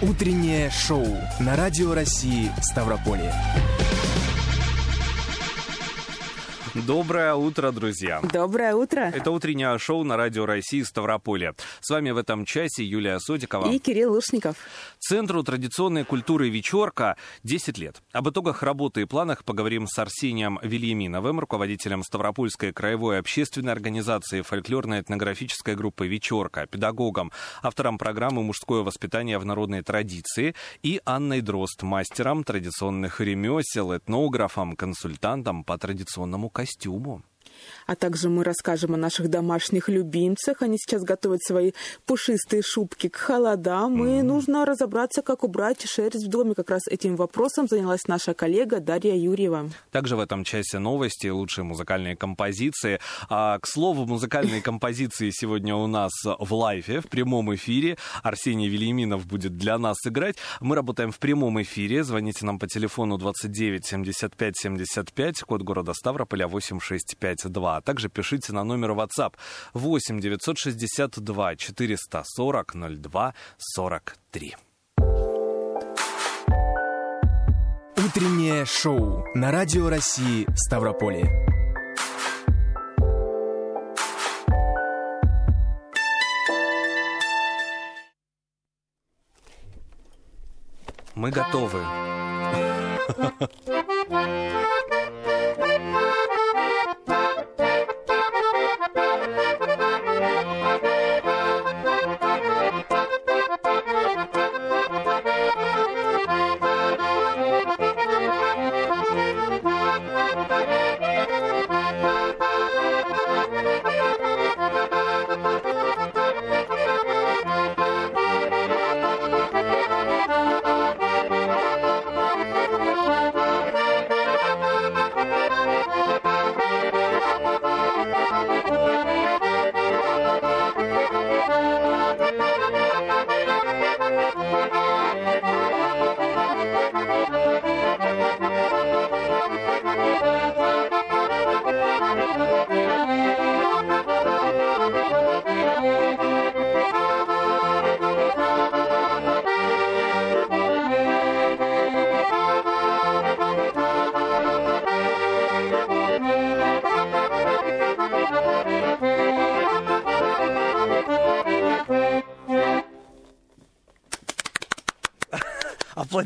Утреннее шоу на Радио России Ставрополье. Доброе утро, друзья. Доброе утро. Это утреннее шоу на Радио России Ставрополье. С вами в этом часе Юлия Содикова. И Кирилл Лушников. Центру традиционной культуры «Вечерка» 10 лет. Об итогах работы и планах поговорим с Арсением Вильяминовым, руководителем Ставропольской краевой общественной организации фольклорно-этнографической группы «Вечерка», педагогом, автором программы «Мужское воспитание в народной традиции» и Анной Дрозд, мастером традиционных ремесел, этнографом, консультантом по традиционному костюму костюмом. А также мы расскажем о наших домашних любимцах. Они сейчас готовят свои пушистые шубки к холодам. И нужно разобраться, как убрать шерсть в доме. Как раз этим вопросом занялась наша коллега Дарья Юрьева. Также в этом часе новости, лучшие музыкальные композиции. А, к слову, музыкальные композиции сегодня у нас в лайфе, в прямом эфире. Арсений Велиминов будет для нас играть. Мы работаем в прямом эфире. Звоните нам по телефону 29 75 75, код города Ставрополя 8652 а также пишите на номер WhatsApp 8 962 440 02 43. Утреннее шоу на Радио России Ставрополье. Мы готовы.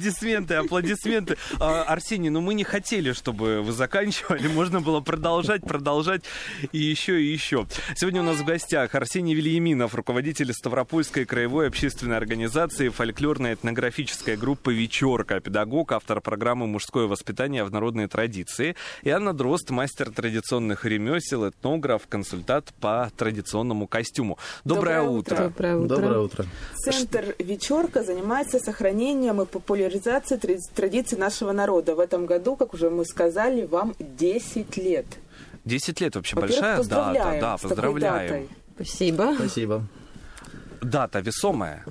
Аплодисменты, аплодисменты. А, Арсений, ну мы не хотели, чтобы вы заканчивали. Можно было продолжать, продолжать и еще, и еще. Сегодня у нас в гостях Арсений Вильяминов, руководитель Ставропольской краевой общественной организации фольклорной этнографической группы «Вечерка», педагог, автор программы «Мужское воспитание в народной традиции». И Анна Дрозд, мастер традиционных ремесел, этнограф, консультант по традиционному костюму. Доброе, Доброе утро. утро. Доброе утро. Доброе утро. Центр «Вечерка» занимается сохранением и популяризацией тради- традиций нашего народа. В этом году, как уже мы сказали, вам 10 лет. 10 лет вообще большая дата. Да, такой поздравляем. Спасибо. Спасибо. Дата весомая.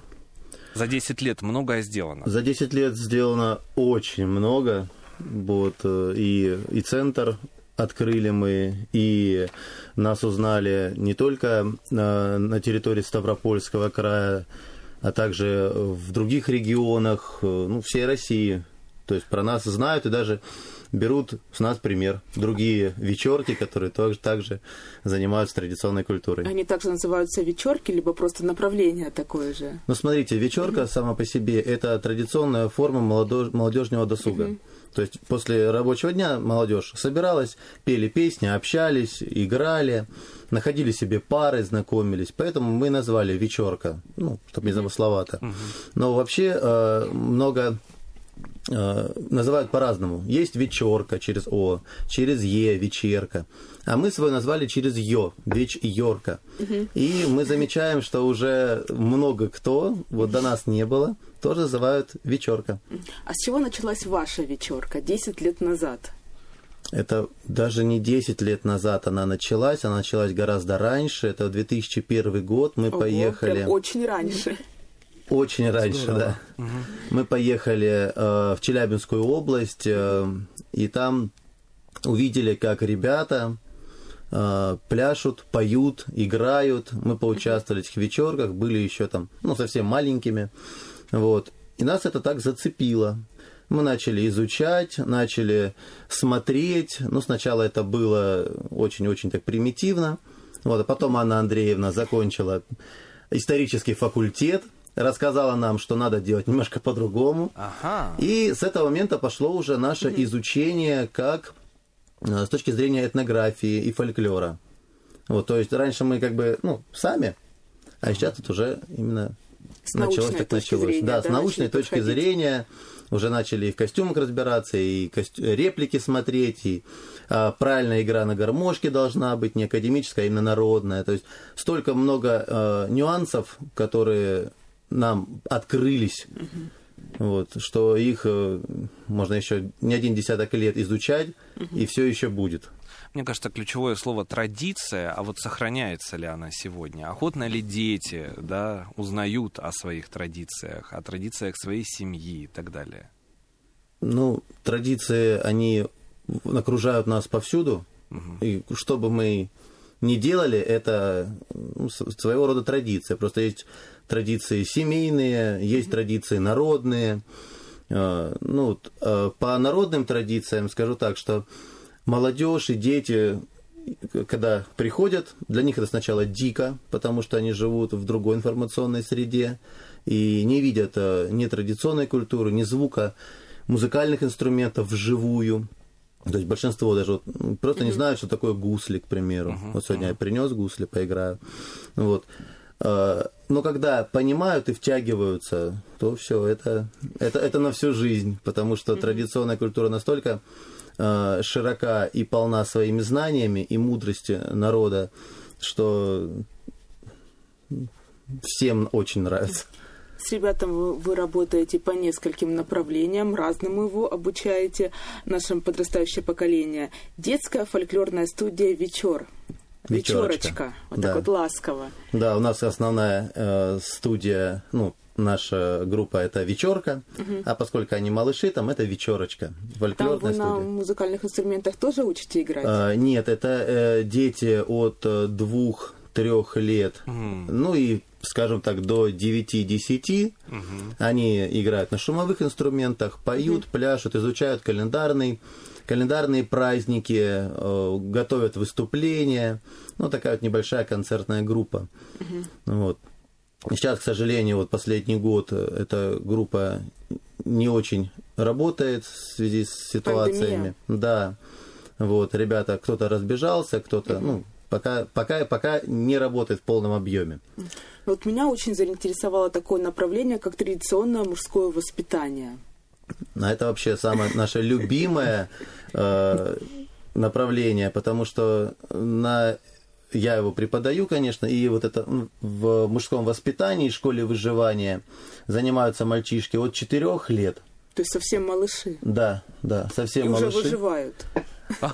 За 10 лет многое сделано. За 10 лет сделано очень много. Вот, э, и, и центр открыли мы, и нас узнали не только на, на территории Ставропольского края, а также в других регионах, э, ну, всей России. То есть про нас знают и даже берут с нас пример. Другие вечерки, которые тоже также занимаются традиционной культурой. Они также называются вечерки, либо просто направление такое же. Ну, смотрите, вечерка сама по себе это традиционная форма молодежного досуга. То есть после рабочего дня молодежь собиралась, пели песни, общались, играли, находили себе пары, знакомились. Поэтому мы назвали вечерка, ну, чтобы не замысловато. Но вообще э, много э, называют по-разному. Есть вечерка через О, через Е, вечерка. А мы свой назвали через Ё, вечерка. И мы замечаем, что уже много кто, вот до нас не было, тоже называют вечерка. А с чего началась ваша вечерка 10 лет назад? Это даже не 10 лет назад она началась, она началась гораздо раньше. Это 2001 год. Мы Ого, поехали... прям очень раньше. Очень раньше, да. Мы поехали э, в Челябинскую область, э, и там увидели, как ребята пляшут, поют, играют. Мы поучаствовали в этих вечерках, были еще там, ну, совсем маленькими. Вот. И нас это так зацепило. Мы начали изучать, начали смотреть. Ну, сначала это было очень-очень так примитивно. Вот, а потом Анна Андреевна закончила исторический факультет, рассказала нам, что надо делать немножко по-другому. Ага. И с этого момента пошло уже наше изучение как э, с точки зрения этнографии и фольклора. Вот, то есть раньше мы как бы, ну, сами, а сейчас тут уже именно С началось так началось. зрения, да, да, с научной точки подходить. зрения уже начали и в костюмах разбираться, и костю- реплики смотреть, и а, правильная игра на гармошке должна быть, не академическая, а именно народная. То есть столько много а, нюансов, которые нам открылись, вот, что их э, можно еще не один десяток лет изучать, и все еще будет. Мне кажется, ключевое слово традиция, а вот сохраняется ли она сегодня? Охотно ли дети да, узнают о своих традициях, о традициях своей семьи и так далее? Ну, традиции, они окружают нас повсюду, и что бы мы ни делали, это своего рода традиция. Просто есть традиции семейные, есть традиции народные. Э, Ну, э, по народным традициям скажу так, что молодежь и дети, когда приходят, для них это сначала дико, потому что они живут в другой информационной среде и не видят э, ни традиционной культуры, ни звука музыкальных инструментов вживую. То есть большинство даже вот, просто не знают, что такое гусли, к примеру. Вот сегодня я принес гусли, поиграю. Вот. Э, Но когда понимают и втягиваются, то все, это, это, это на всю жизнь, потому что традиционная культура настолько э, широка и полна своими знаниями и мудрости народа, что всем очень нравится. С ребятами вы, вы работаете по нескольким направлениям, разному его обучаете нашим подрастающее поколение. Детская фольклорная студия «Вечер». «Вечерочка». «Вечерочка». Вот Да. так вот ласково. Да, у нас основная э, студия, ну, наша группа это вечерка, а поскольку они малыши, там это вечерочка, Там вы фольклорная на студия. музыкальных инструментах тоже учите играть? А, нет, это э, дети от э, двух-трех лет, ну и, скажем так, до 9-10. Они играют на шумовых инструментах, поют, пляшут, изучают календарный, календарные праздники, э, готовят выступления. Ну, такая вот небольшая концертная группа. Вот. Сейчас, к сожалению, вот последний год э, эта группа не очень работает в связи с ситуациями. Да. Вот, ребята, кто-то разбежался, кто-то, ну, пока, пока, пока не работает в полном объеме. Вот меня очень заинтересовало такое направление, как традиционное мужское воспитание. А это вообще самое наше любимое э, направление, потому что на я его преподаю, конечно, и вот это в мужском воспитании, школе выживания занимаются мальчишки от 4 лет. То есть совсем малыши. Да, да, совсем И уже малыши. выживают.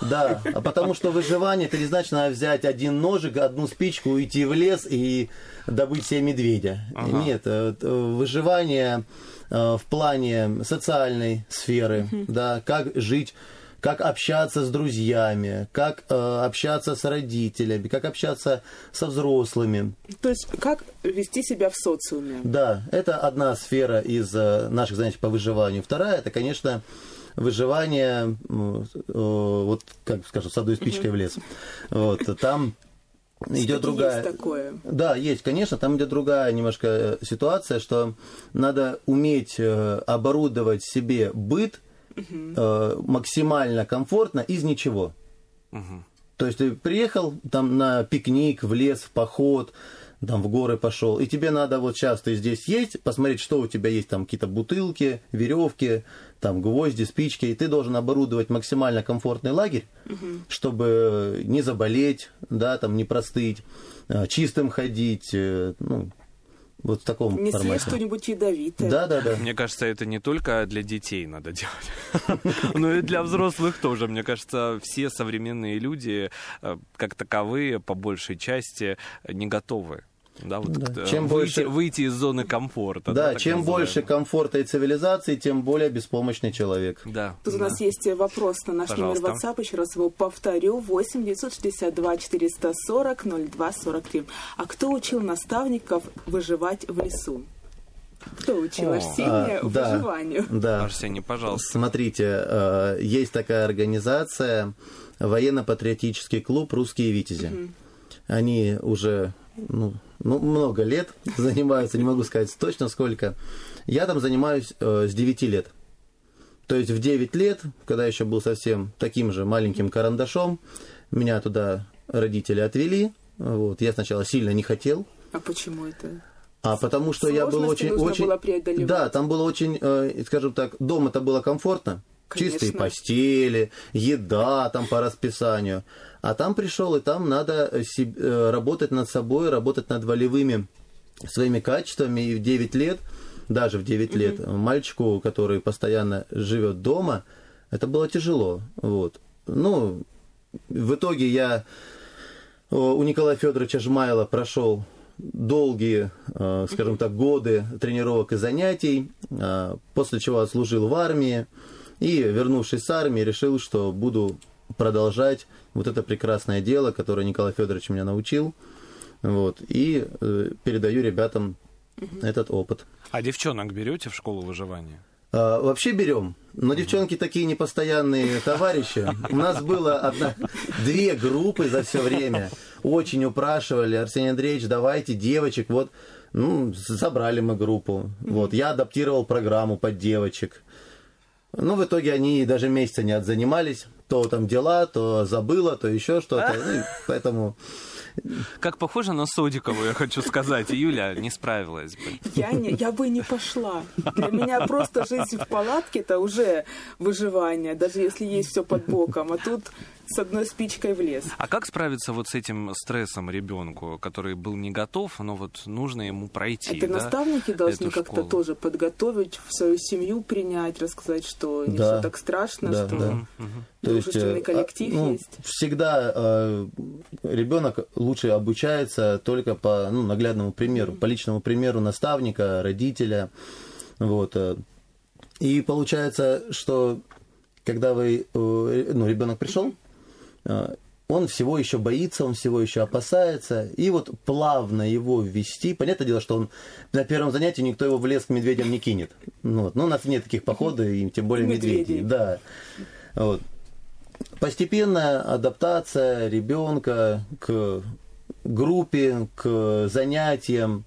Да, а потому что выживание, это не значит, надо взять один ножик, одну спичку, уйти в лес и добыть себе медведя. Нет, э, э, выживание в плане социальной сферы, да, как жить как общаться с друзьями, как э, общаться с родителями, как общаться со взрослыми. То есть как вести себя в социуме. Да, это одна сфера из э, наших занятий по выживанию. Вторая, это, конечно, выживание, э, вот, как скажем, с одной спичкой в лес. Вот, там идет другая... Есть такое. Да, есть, конечно, там идет другая немножко э, ситуация, что надо уметь э, оборудовать себе быт э, максимально комфортно из ничего. То есть ты приехал там на пикник, в лес, в поход, там в горы пошел, и тебе надо вот сейчас ты здесь есть, посмотреть, что у тебя есть, там какие-то бутылки, веревки, там гвозди, спички, и ты должен оборудовать максимально комфортный лагерь, чтобы не заболеть, да, там не простыть, э, чистым ходить, э, ну, вот в таком Не съесть формате. что-нибудь ядовитое. Да, да, да. Мне кажется, это не только для детей надо делать, но и для взрослых тоже. Мне кажется, все современные люди, э, как таковые, по большей части, не готовы. Да, вот Да. Чем выйти, больше- выйти из зоны комфорта. Да, так чем больше комфорта и цивилизации, тем более беспомощный человек. Да. Тут у да. нас есть вопрос на наш Пожалуйста. номер WhatsApp. Еще раз его повторю. 8 962 440 02 43. А кто учил наставников выживать в лесу? Кто учил О, Арсения а, да. выживанию? Да. Арсений, пожалуйста. Смотрите, э, есть такая организация военно-патриотический клуб «Русские витязи». Они уже ну, ну, много лет занимаются, не могу сказать точно сколько. Я там занимаюсь э, с 9 лет. То есть в 9 лет, когда еще был совсем таким же маленьким карандашом, меня туда родители отвели. Вот. Я сначала сильно не хотел, А почему это? а потому что я был очень... очень... Да, там было очень, э, скажем так, дома это было комфортно. Конечно. Чистые постели, еда там по расписанию. А там пришел, и там надо э, э, работать над собой, работать над волевыми своими качествами. И в 9 лет, даже в 9 лет, мальчику, который постоянно живет дома, это было тяжело. Вот. Ну, в итоге я э, у Николая Федоровича Жмайла прошел долгие, скажем так, годы тренировок и занятий, после чего отслужил в армии и, вернувшись с армии, решил, что буду продолжать вот это прекрасное дело, которое Николай Федорович меня научил, вот, и э, передаю ребятам этот опыт. А девчонок берете в школу выживания? А, Вообще берем, но девчонки такие непостоянные товарищи. У нас было одна, две группы за все время. Очень упрашивали, Арсений Андреевич, давайте девочек. Вот, ну, собрали мы группу. Вот, я адаптировал программу под девочек. Ну, в итоге они даже месяца не отзанимались. То там дела, то забыла, то еще что-то. Ну, и поэтому Как похоже на Содикову, я хочу сказать. Юля не справилась бы. Я, не, я бы не пошла. Для меня просто жизнь в палатке это уже выживание, даже если есть все под боком. А тут с одной спичкой в лес. А как справиться вот с этим стрессом ребенку, который был не готов, но вот нужно ему пройти? Это да, наставники должны как-то тоже подготовить, в свою семью принять, рассказать, что не Да. все так страшно, Да, что да. Мгм, мгм. дружественный э, коллектив а, ну, есть. Всегда э, ребенок лучше обучается только по ну, наглядному примеру, по личному примеру наставника, родителя. Вот. э. И получается, что когда вы, э, ну, ребенок пришел, он всего еще боится, он всего еще опасается, и вот плавно его ввести. Понятное дело, что он на первом занятии никто его в лес к медведям не кинет. Ну, вот. Но у нас нет таких походов, и тем более Медведей. медведей. Да. Вот. Постепенная адаптация ребенка к группе, к занятиям.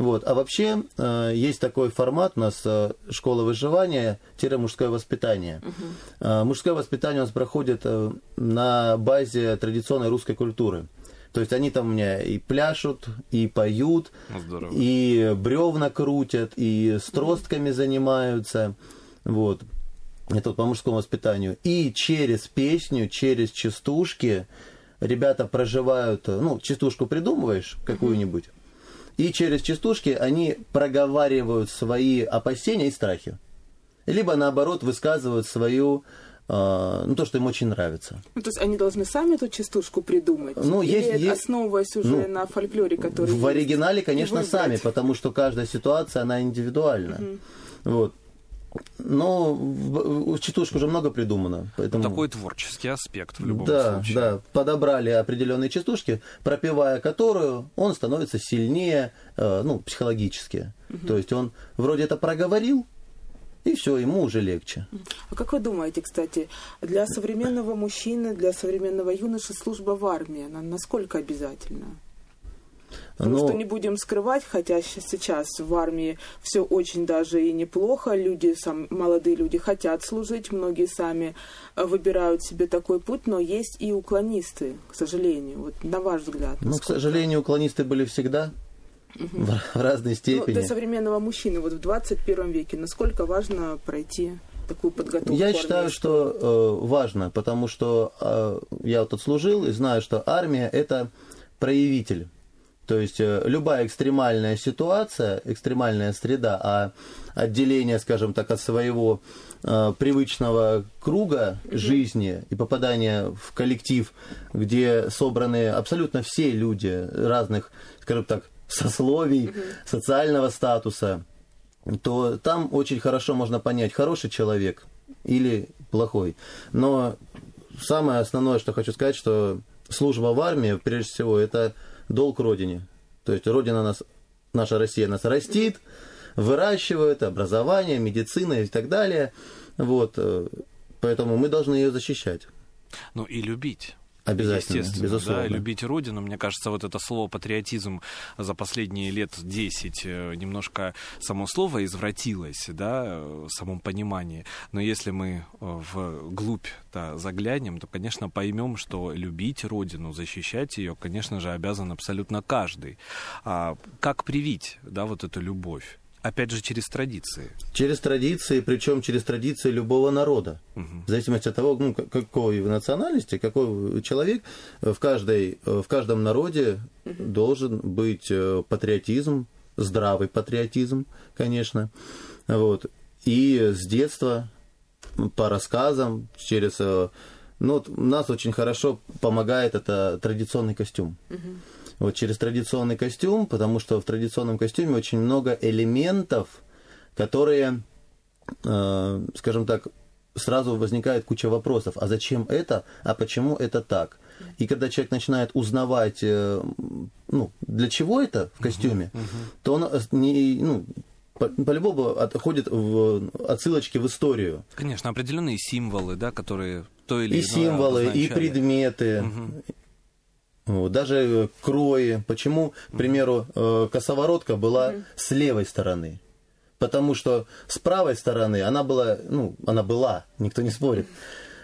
Вот. А вообще э, есть такой формат у нас э, школа выживания мужское воспитание. Э, мужское воспитание у нас проходит э, на базе традиционной русской культуры. То есть они там у меня и пляшут, и поют, здорово. и бревна крутят, и с тростками занимаются. Вот. Это вот по мужскому воспитанию. И через песню, через частушки ребята проживают, ну, частушку придумываешь какую-нибудь, и через частушки они проговаривают свои опасения и страхи. Либо, наоборот, высказывают свою, э, ну, то, что им очень нравится. Ну, то есть они должны сами эту частушку придумать? Ну, Или есть- это есть- основываясь уже ну, на фольклоре, который В есть? оригинале, конечно, сами, потому что каждая ситуация, она индивидуальна. Вот. Но частушку уже много придумано. Поэтому... Такой творческий аспект в любом да, случае. да, подобрали определенные частушки, пропевая которую он становится сильнее, э, ну, психологически. То есть он вроде это проговорил, и все, ему уже легче. А как вы думаете, кстати, для современного мужчины, для современного юноши служба в армии, она насколько обязательна? Ну, что не будем скрывать, хотя сейчас в армии все очень даже и неплохо, люди, сам, молодые люди хотят служить, многие сами э, выбирают себе такой путь, но есть и уклонисты, к сожалению. Вот на ваш взгляд. ну, к сожалению, уклонисты были всегда в, в разной Ну, степени. для современного мужчины вот в 21 веке насколько важно пройти такую подготовку? Я считаю, что э, важно, потому что э, я вот отслужил и знаю, что армия это проявитель. То есть э, любая экстремальная ситуация, экстремальная среда, а отделение, скажем так, от своего э, привычного круга жизни и попадание в коллектив, где собраны абсолютно все люди разных, скажем так, сословий, социального статуса, то там очень хорошо можно понять, хороший человек или плохой. Но самое основное, что хочу сказать, что служба в армии, прежде всего, это долг Родине. То есть Родина нас, наша Россия нас растит, выращивают, образование, медицина и так далее. Вот, э, поэтому мы должны ее защищать. Ну и любить. Обязательно, Естественно, безусловно. да, любить родину. Мне кажется, вот это слово патриотизм за последние лет 10 э, немножко само слово извратилось, да, в самом понимании. Но если мы э, в глубь да, заглянем, то, конечно, поймем, что любить родину, защищать ее, конечно же, обязан абсолютно каждый. А как привить, да, вот эту любовь? Опять же, через традиции. Через традиции, причем через традиции любого народа. В зависимости от того, ну, какой вы национальности, какой человек, в, каждой, в каждом народе должен быть э, патриотизм, здравый патриотизм, конечно. Вот. И с детства по рассказам, через... э, Ну, вот нас очень хорошо помогает это традиционный костюм. Вот через традиционный костюм, потому что в традиционном костюме очень много элементов, которые, э, скажем так, сразу возникает куча вопросов. А зачем это? А почему это так? И когда человек начинает узнавать, э, ну, для чего это в костюме, то он э, не, ну, по- по-любому отходит в отсылочки в историю. Конечно, определенные символы, да, которые то или И иное символы, и предметы. Вот, даже э, крои. Почему, к примеру, э, косоворотка была с левой стороны? Потому что с правой стороны она была, ну, она была, никто не спорит.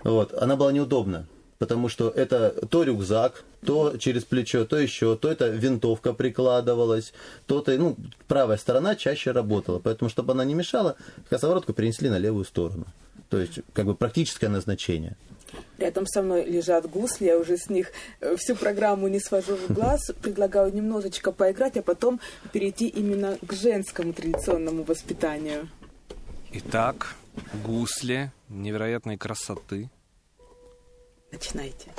Вот, она была неудобна. Потому что это то рюкзак, то через плечо, то еще, то это винтовка прикладывалась, то-то, ну, правая сторона чаще работала. Поэтому, чтобы она не мешала, косоворотку перенесли на левую сторону. То есть, как бы практическое назначение. Рядом со мной лежат гусли, я уже с них э, всю программу не свожу в глаз. Предлагаю немножечко поиграть, а потом перейти именно к женскому традиционному воспитанию. Итак, гусли невероятной красоты. Начинайте.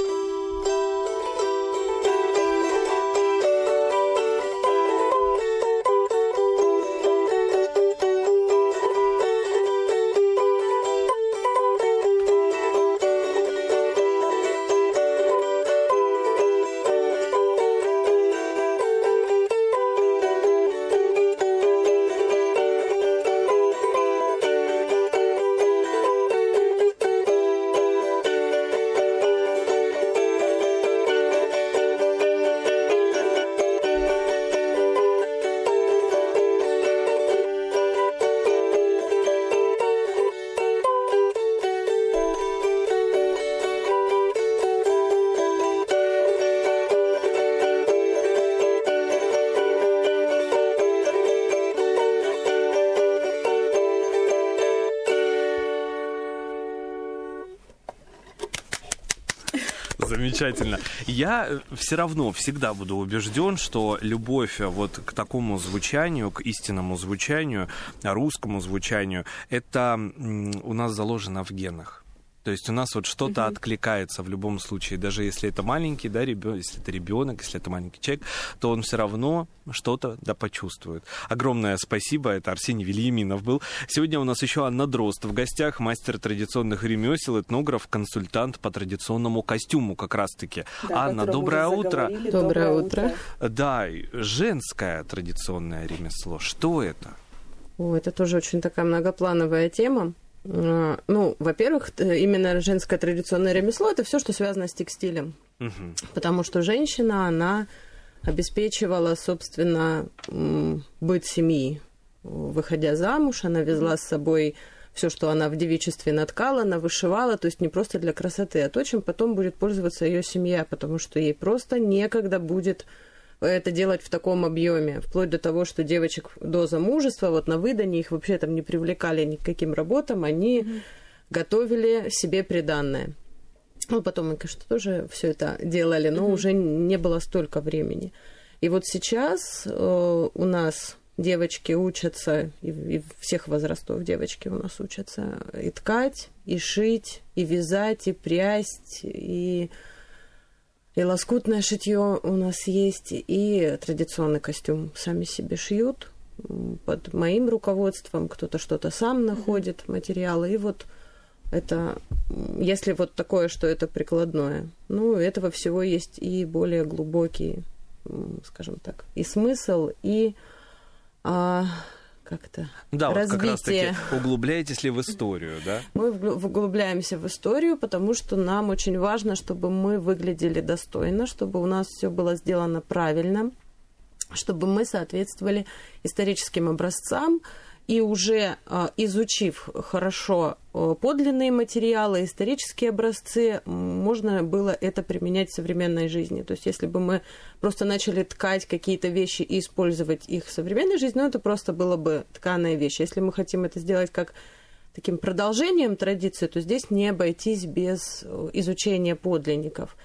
Замечательно. Я все равно всегда буду убежден, что любовь э, вот к такому звучанию, к истинному звучанию, русскому звучанию, это у нас заложено в генах. То есть у нас вот что-то откликается в любом случае, даже если это маленький, да, ребенок, если это ребенок, если это маленький человек, то он все равно что-то да почувствует. Огромное спасибо, это Арсений Вильяминов был. Сегодня у нас еще Анна Дрозд в гостях, мастер традиционных ремесел, этнограф, консультант по традиционному костюму как раз-таки. Да, Анна, доброе утро. заговорили. Доброе утро. Да, женское традиционное ремесло. Что это? О, это тоже очень такая многоплановая тема. А, Ну, во-первых, именно женское традиционное ремесло это все, что связано с текстилем. Мгм. Потому что женщина, она обеспечивала, собственно, быт семьи. Выходя замуж, она везла с собой все, что она в девичестве наткала, она вышивала, то есть не просто для красоты, а то, чем потом будет пользоваться ее семья, потому что ей просто некогда будет это делать в таком объеме, вплоть до того, что девочек до замужества, вот на выдании их вообще там не привлекали ни к каким работам, они готовили себе приданное. Ну, потом мы, конечно, тоже все это делали, но уже не было столько времени. И вот сейчас э, у нас девочки учатся, и, и всех возрастов девочки у нас учатся и ткать, и шить, и вязать, и прясть, и, и лоскутное шитье у нас есть, и традиционный костюм сами себе шьют под моим руководством, кто-то что-то сам находит, материалы, и вот это, если вот такое, что это прикладное, ну, этого всего есть и более глубокий, скажем так, и смысл, и, а, как-то Да, вот как раз таки развитие. углубляетесь ли в историю, да? Мы углубляемся в историю, потому что нам очень важно, чтобы мы выглядели достойно, чтобы у нас все было сделано правильно, чтобы мы соответствовали историческим образцам. И уже э, изучив хорошо э, подлинные материалы, исторические образцы, можно было это применять в современной жизни. То есть, если бы мы просто начали ткать какие-то вещи и использовать их в современной жизни, ну, это просто было бы тканая вещь. Если мы хотим это сделать как таким продолжением традиции, то здесь не обойтись без э, изучения подлинников.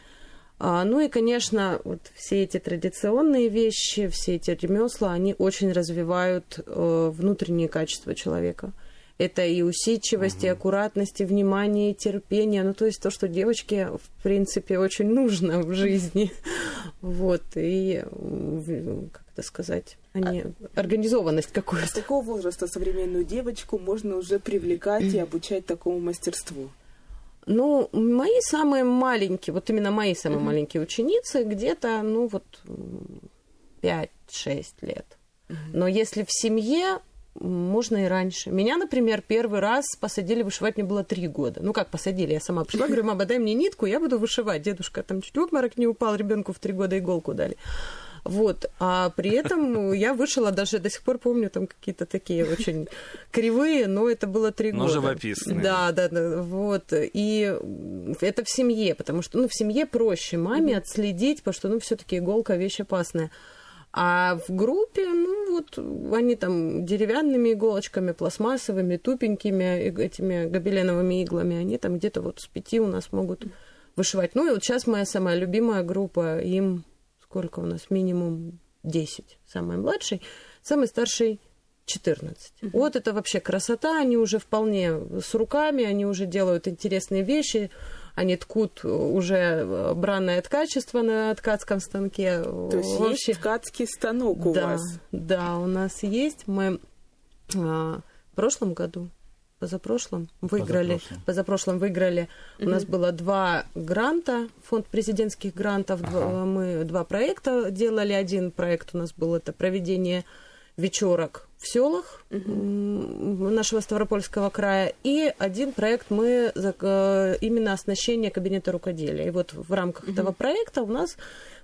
А, Ну и, конечно, вот все эти традиционные вещи, все эти ремесла, они очень развивают э, внутренние качества человека. Это и усидчивость, и аккуратность, и внимание, и терпение. Ну, то есть то, что девочке, в принципе, очень нужно в жизни. Вот. И, как это сказать, они... организованность С какую-то. какого возраста современную девочку можно уже привлекать и обучать такому мастерству? Ну, мои самые маленькие, вот именно мои самые маленькие ученицы где-то, ну, вот м, 5-6 лет. Но если в семье, можно и раньше. Меня, например, первый раз посадили вышивать, мне было три года. Ну, как посадили, я сама пришла, говорю, мама, дай мне нитку, я буду вышивать. Дедушка там чуть в обморок не упал, ребенку в три года иголку дали. Вот. А при этом я вышила даже до сих пор помню там какие-то такие очень кривые, но это было три Но года. живописные. Да, да, да. Вот. И это в семье, потому что ну, в семье проще маме отследить, потому что ну, все-таки иголка вещь опасная. А в группе, ну вот, они там деревянными иголочками, пластмассовыми, тупенькими этими гобеленовыми иглами, они там где-то вот с пяти у нас могут вышивать. Ну и вот сейчас моя самая любимая группа, им сколько у нас? Минимум 10, самый младший, самый старший 14. Вот это вообще красота, они уже вполне с руками, они уже делают интересные вещи, они ткут уже бранное ткачество на ткацком станке. То есть Вообще- есть ткацкий станок у да, вас. Да, у нас есть. Мы а, в прошлом году, позапрошлом, выиграли. Позапрошлом. Позапрошлом выиграли. У нас было два гранта, фонд президентских грантов. Два- мы два проекта делали. Один проект у нас был это проведение вечерок в селах м, нашего Ставропольского края. И один проект мы за- э, именно оснащение кабинета рукоделия. И вот в рамках этого проекта у нас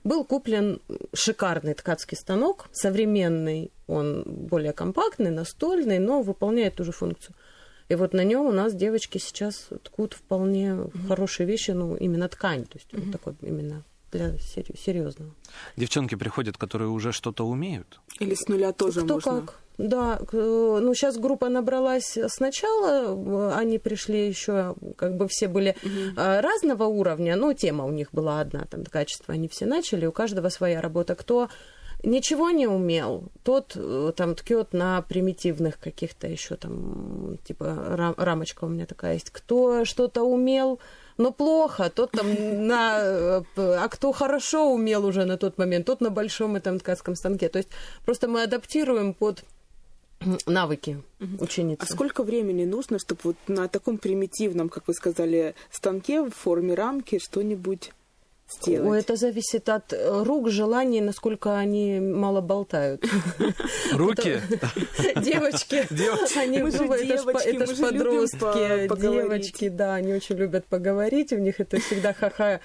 был куплен шикарный ткацкий станок, современный, он более компактный, настольный, но выполняет ту же функцию. И вот на нем у нас девочки сейчас ткут вполне хорошие вещи, ну, именно ткань, то есть вот такой именно для серьезного. Девчонки приходят, которые уже что-то умеют. Или с нуля тоже Кто можно? как. Да, э, ну сейчас группа набралась сначала, э, они пришли еще, как бы все были э, разного уровня, но тема у них была одна, там качество они все начали, у каждого своя работа. Кто ничего не умел, тот э, там ткет на примитивных каких-то еще там, типа рам- рамочка у меня такая есть. Кто что-то умел, но плохо, тот там на... э, А кто хорошо умел уже на тот момент, тот на большом этом ткацком станке. То есть просто мы адаптируем под навыки ученицы. А сколько времени нужно, чтобы вот на таком примитивном, как вы сказали, станке в форме рамки что-нибудь сделать? Ой, это зависит от э, рук, желаний, насколько они мало болтают. Руки? Девочки, они это ж подростки, девочки, да, они очень любят поговорить, у них это всегда ха-ха.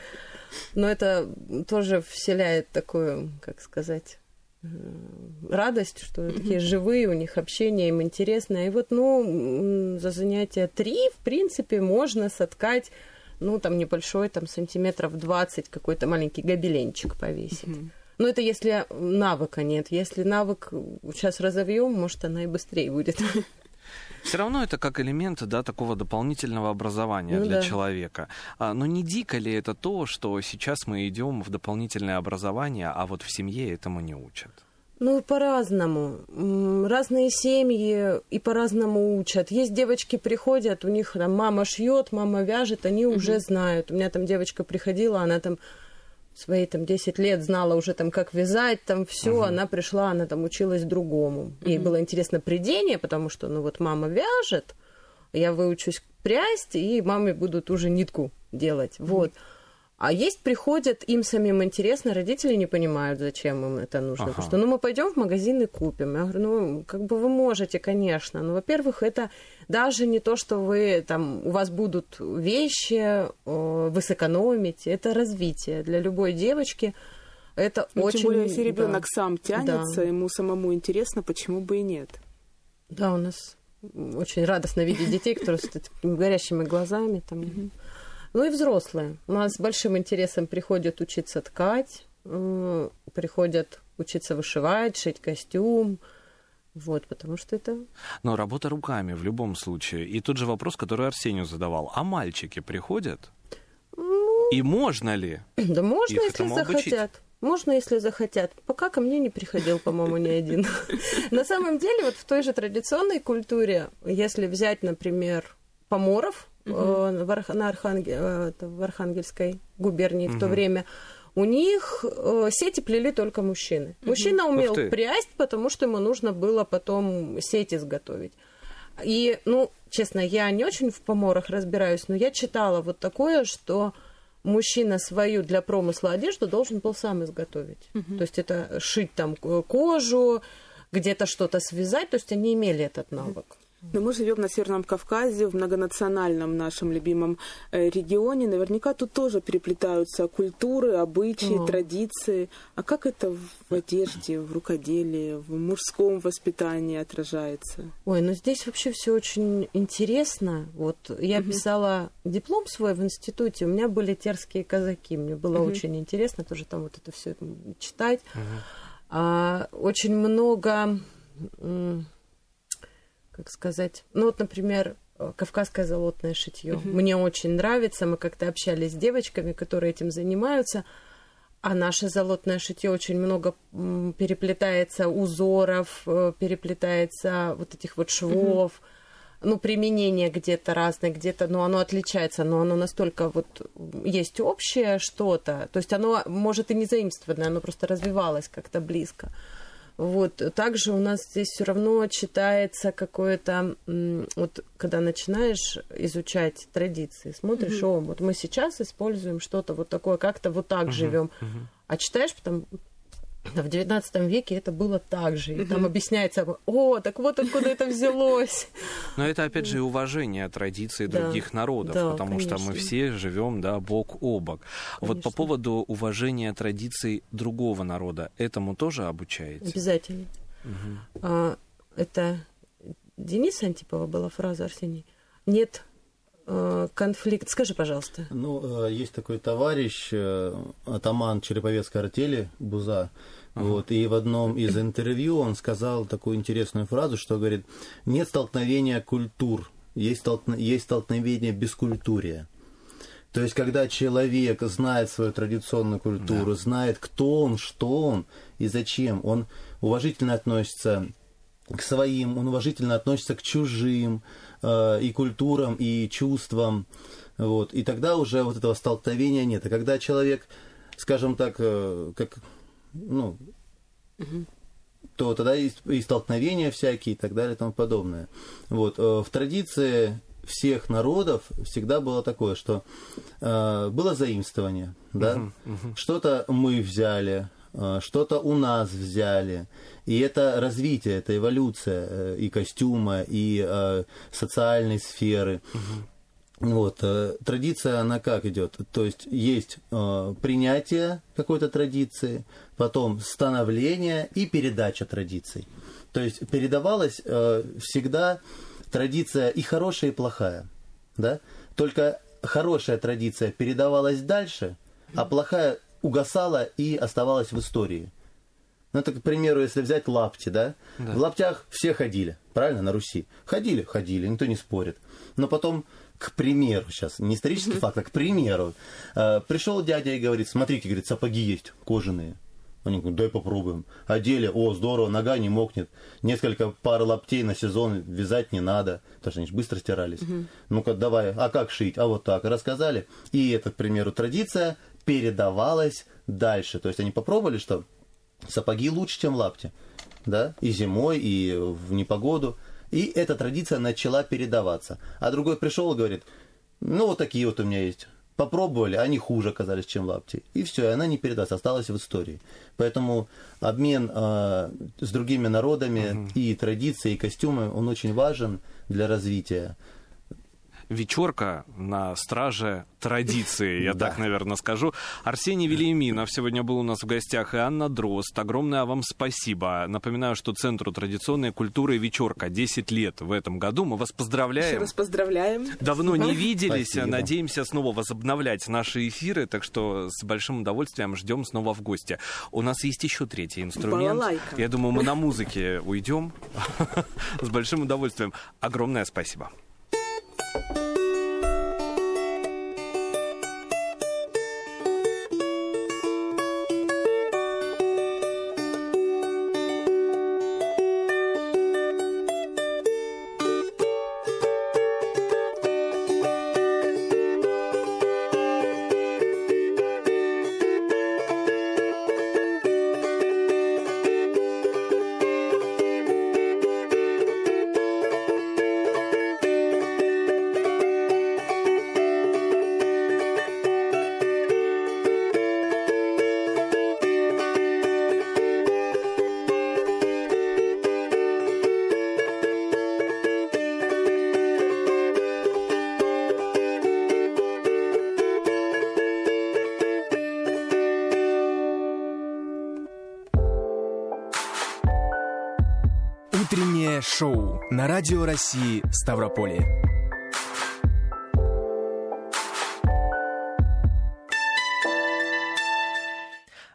Но это тоже вселяет такую, как сказать, э, радость, что такие живые, у них общение, им интересно. И вот, ну, за занятия три, в принципе, можно соткать, ну, там небольшой, там, сантиметров 20, какой-то маленький гобеленчик повесить. Ну, это если навыка нет. Если навык сейчас разовьем, может, она и быстрее будет. Все равно это как элемент да, такого дополнительного образования Ну для да. человека. А, но не дико ли это то, что сейчас мы идем в дополнительное образование, а вот в семье этому не учат? Ну, по-разному. Разные семьи и по-разному учат. Есть девочки приходят, у них там мама шьет, мама вяжет, они уже знают. У меня там девочка приходила, она там свои там 10 лет знала уже там, как вязать, там все, она пришла, она там училась другому. Ей было интересно придение, потому что, ну вот мама вяжет, я выучусь прясть, и маме будут уже нитку делать. Вот. А есть приходят, им самим интересно, родители не понимают, зачем им это нужно. Ага. Потому что, ну, мы пойдем в магазин и купим. Я говорю, ну, как бы вы можете, конечно. Но, во-первых, это даже не то, что вы там, у вас будут вещи, э, вы сэкономите. Это развитие для любой девочки. Это Ну, очень... Тем более, если да. ребенок сам тянется, Да. ему самому интересно, почему бы и нет. Да, у нас очень радостно видеть детей, которые с горящими глазами. Там. Ну и взрослые. У нас с большим интересом приходят учиться ткать, приходят учиться вышивать, шить костюм. Вот, потому что это... Но работа руками в любом случае. И тот же вопрос, который Арсению задавал. А мальчики приходят? И можно ли? Да можно, Их если этому обучить. захотят. Можно, если захотят. Пока ко мне не приходил, по-моему, ни один. На самом деле, вот в той же традиционной культуре, если взять, например, поморов э, в на Арханге- э, в Архангельской губернии в то время, у них э, сети плели только мужчины. Мужчина умел прясть, потому что ему нужно было потом сеть изготовить. И, ну, честно, я не очень в поморах разбираюсь, но я читала вот такое, что мужчина свою для промысла одежду должен был сам изготовить. То есть это шить там кожу, где-то что-то связать, то есть они имели этот навык. Но мы живем на Северном Кавказе, в многонациональном нашем любимом э, регионе. Наверняка тут тоже переплетаются культуры, обычаи, Ага. традиции. А как это в одежде, в рукоделии, в мужском воспитании отражается? Ой, ну здесь вообще все очень интересно. Вот я писала диплом свой в институте, у меня были терские казаки, мне было очень интересно тоже там вот это все читать. А, очень много, как сказать, ну вот, например, э, кавказское золотное шитье. Мне очень нравится. Мы как-то общались с девочками, которые этим занимаются. А наше золотное шитье очень много переплетается узоров, э, переплетается вот этих вот швов. Ну, применение где-то разное, где-то, ну, оно отличается, но оно настолько вот есть общее что-то. То есть оно, может, и не заимствованное, оно просто развивалось как-то близко. Вот. Также у нас здесь все равно читается какое-то... Вот когда начинаешь изучать традиции, смотришь, о, вот мы сейчас используем что-то вот такое, как-то вот так живем. А читаешь потом... да, В XIX веке это было так же. И там объясняется, о, так вот откуда это взялось. Но это, опять же, уважение традиций Да. других народов, Да, потому что мы конечно. все живем, да, бок о бок. Вот по Конечно. поводу уважения традиций другого народа, этому тоже обучаете? Обязательно. А, это Дениса Антипова была фраза, Арсений. Нет конфликт. Скажи, пожалуйста. Ну, э, есть такой товарищ, э, атаман Череповецкой артели, Буза, вот, и в одном из интервью он сказал такую интересную фразу, что говорит, нет столкновения культур, есть, столкно- есть столкновение бескультурия. То есть, когда человек знает свою традиционную культуру, знает, кто он, что он и зачем, он уважительно относится к своим, он уважительно относится к чужим э, и культурам, и чувствам. Вот. И тогда уже вот этого столкновения нет. А когда человек, скажем так, э, как, ну, то тогда есть и столкновения всякие и так далее и тому подобное. Вот. э, В традиции всех народов всегда было такое, что э, было заимствование, да, что-то мы взяли, что-то у нас взяли, и это развитие, это эволюция э, и костюма, и э, социальной сферы. Вот, э, традиция, она как идет? То есть есть э, принятие какой-то традиции, потом становление и передача традиций. То есть передавалась э, всегда традиция и хорошая, и плохая. Да? Только хорошая традиция передавалась дальше, а плохая угасала и оставалась в истории. Ну, это, к примеру, если взять лапти, да? В лаптях все ходили, правильно, на Руси? Ходили, ходили, никто не спорит. Но потом, к примеру, сейчас, не исторический факт, а к примеру, э, пришел дядя и говорит, смотрите, говорит, сапоги есть кожаные. Они говорят, дай попробуем. Одели, о, здорово, нога не мокнет. Несколько пар лаптей на сезон вязать не надо, потому что они же быстро стирались. Ну-ка, давай, а как шить? А вот так. Рассказали. И это, к примеру, традиция передавалась дальше. То есть они попробовали, что сапоги лучше, чем лапти. Да? И зимой, и в непогоду. И эта традиция начала передаваться. А другой пришел и говорит, ну вот такие вот у меня есть. попробовали, они хуже оказались, чем лапти. И все, и она не передаст, осталась в истории. Поэтому обмен э, с другими народами угу. и традиции, и костюмы, он очень важен для развития вечерка на страже традиции, я так, наверное, скажу. Арсений Велиминов сегодня был у нас в гостях, и Анна Дрозд. Огромное вам спасибо. Напоминаю, что Центру традиционной культуры вечерка 10 лет в этом году. Мы вас поздравляем. Еще раз поздравляем. Давно не виделись. Спасибо. Надеемся снова возобновлять наши эфиры, так что с большим удовольствием ждем снова в гости. У нас есть еще третий инструмент. Балалайка. Я думаю, мы на музыке уйдем с большим удовольствием. Огромное спасибо. you шоу на Радио России Ставрополье.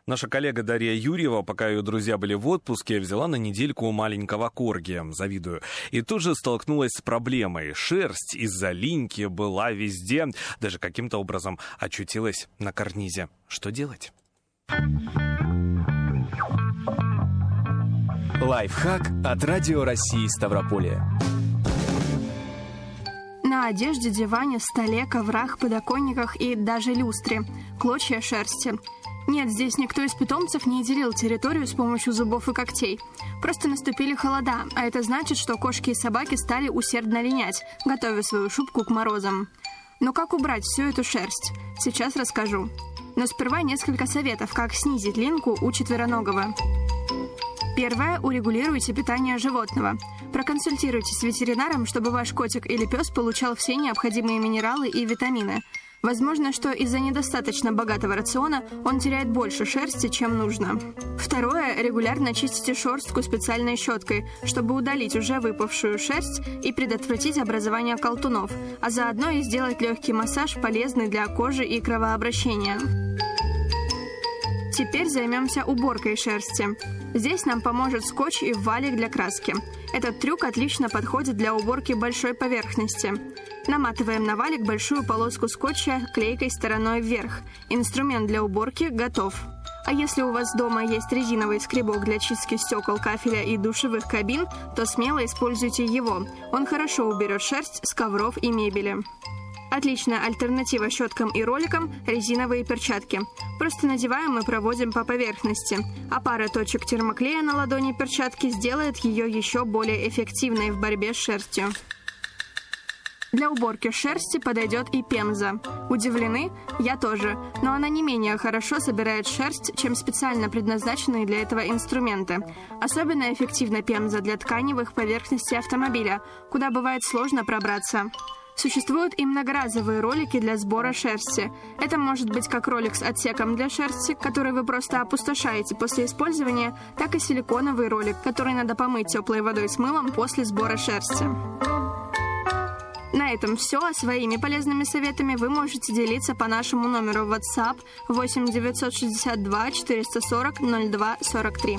Наша коллега Дарья Юрьева, пока ее друзья были в отпуске, взяла на недельку маленького корги, завидую, и тут же столкнулась с проблемой. Шерсть из-за линьки была везде, даже каким-то образом очутилась на карнизе. Что делать? Лайфхак от Радио России Ставрополье. На одежде, диване, столе, коврах, подоконниках и даже люстре. Клочья шерсти. Нет, здесь никто из питомцев не делил территорию с помощью зубов и когтей. Просто наступили холода, а это значит, что кошки и собаки стали усердно линять, готовя свою шубку к морозам. Но как убрать всю эту шерсть? Сейчас расскажу. Но сперва несколько советов, как снизить линку у четвероногого. Первое. Урегулируйте питание животного. Проконсультируйтесь с ветеринаром, чтобы ваш котик или пес получал все необходимые минералы и витамины. Возможно, что из-за недостаточно богатого рациона он теряет больше шерсти, чем нужно. Второе. Регулярно чистите шерстку специальной щеткой, чтобы удалить уже выпавшую шерсть и предотвратить образование колтунов, а заодно и сделать легкий массаж, полезный для кожи и кровообращения. Теперь займемся уборкой шерсти. Здесь нам поможет скотч и валик для краски. Этот трюк отлично подходит для уборки большой поверхности. Наматываем на валик большую полоску скотча клейкой стороной вверх. Инструмент для уборки готов. А если у вас дома есть резиновый скребок для чистки стекол, кафеля и душевых кабин, то смело используйте его. Он хорошо уберет шерсть с ковров и мебели. Отличная альтернатива щеткам и роликам – резиновые перчатки. Просто надеваем и проводим по поверхности, а пара точек термоклея на ладони перчатки сделает ее еще более эффективной в борьбе с шерстью. Для уборки шерсти подойдет и пемза. Удивлены? Я тоже. Но она не менее хорошо собирает шерсть, чем специально предназначенные для этого инструменты. Особенно эффективна пемза для тканевых поверхностей автомобиля, куда бывает сложно пробраться. Существуют и многоразовые ролики для сбора шерсти. Это может быть как ролик с отсеком для шерсти, который вы просто опустошаете после использования, так и силиконовый ролик, который надо помыть теплой водой с мылом после сбора шерсти. На этом все. Своими полезными советами вы можете делиться по нашему номеру WhatsApp 8 962 440 02 43.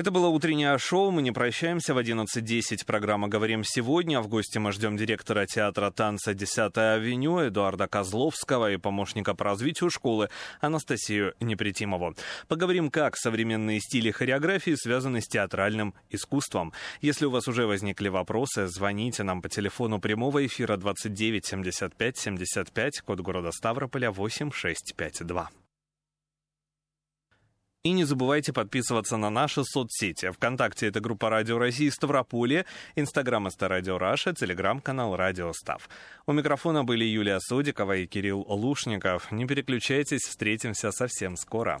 Это было утреннее шоу. Мы не прощаемся. В 11.10 программа «Говорим сегодня». В гости мы ждем директора театра танца 10 авеню Эдуарда Козловского и помощника по развитию школы Анастасию Непретимову. Поговорим, как современные стили хореографии связаны с театральным искусством. Если у вас уже возникли вопросы, звоните нам по телефону прямого эфира 29 75 75, код города Ставрополя 8652. И не забывайте подписываться на наши соцсети. Вконтакте это группа Радио России Ставрополье, Инстаграм это Radio Russia, Телеграм-канал Радио Став. У микрофона были Юлия Содикова и Кирилл Лушников. Не переключайтесь, встретимся совсем скоро.